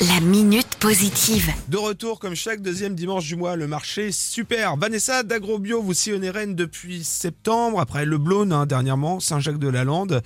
La minute positive. De retour comme chaque deuxième dimanche du mois, le marché super. Vanessa d'Agrobio, vous sillonnez Rennes depuis septembre, après Le Blône hein, dernièrement, Saint-Jacques-de-la-Lande.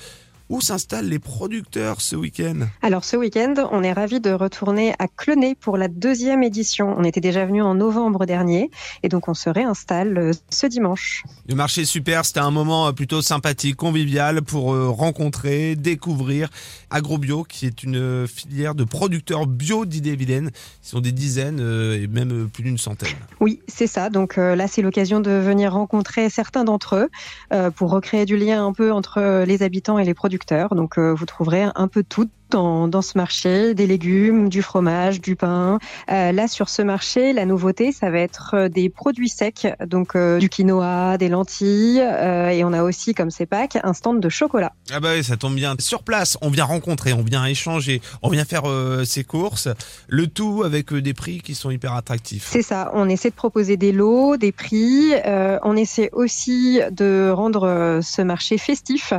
Où s'installent les producteurs ce week-end Alors ce week-end, on est ravi de retourner à Clenay pour la deuxième édition. On était déjà venu en novembre dernier et donc on se réinstalle euh, ce dimanche. Le marché super, c'était un moment euh, plutôt sympathique, convivial pour euh, rencontrer, découvrir Agrobio, qui est une filière de producteurs bio d'Ille-et-Vilaine. Ils sont des dizaines et même plus d'une centaine. Oui, c'est ça. Donc là, c'est l'occasion de venir rencontrer certains d'entre eux pour recréer du lien un peu entre les habitants et les producteurs donc euh, vous trouverez un peu tout dans, ce marché, des légumes, du fromage, du pain. Euh, là, sur ce marché, la nouveauté, ça va être euh, des produits secs, donc euh, du quinoa, des lentilles, et on a aussi, comme c'est Pâques, un stand de chocolat. Ah bah oui, ça tombe bien. Sur place, on vient rencontrer, on vient échanger, on vient faire ses courses, le tout avec des prix qui sont hyper attractifs. C'est ça, on essaie de proposer des lots, des prix, on essaie aussi de rendre ce marché festif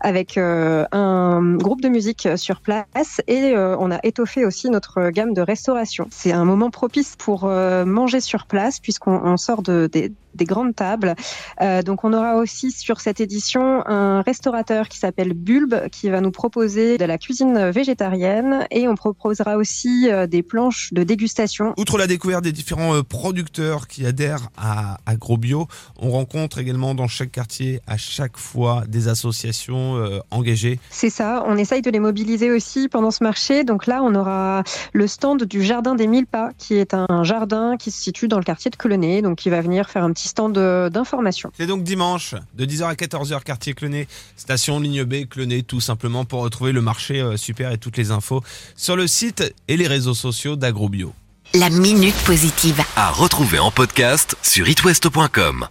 avec un groupe de musique sur place et euh, on a étoffé aussi notre gamme de restauration. C'est un moment propice pour euh, manger sur place puisqu'on sort de, des, grandes tables. Euh, donc on aura aussi sur cette édition un restaurateur qui s'appelle Bulbe qui va nous proposer de la cuisine végétarienne et on proposera aussi des planches de dégustation. Outre la découverte des différents producteurs qui adhèrent à AgroBio, on rencontre également dans chaque quartier à chaque fois des associations engagées. C'est ça, on essaye de les mobiliser aussi pendant ce marché. Donc là, on aura le stand du Jardin des Mille Pas, qui est un jardin qui se situe dans le quartier de Clenay, donc qui va venir faire un petit stand d'information. C'est donc dimanche, de 10h à 14h, quartier Clenay, station ligne B, Clenay, tout simplement pour retrouver le marché euh, super et toutes les infos sur le site et les réseaux sociaux d'AgroBio. La minute positive. À retrouver en podcast sur itwest.com.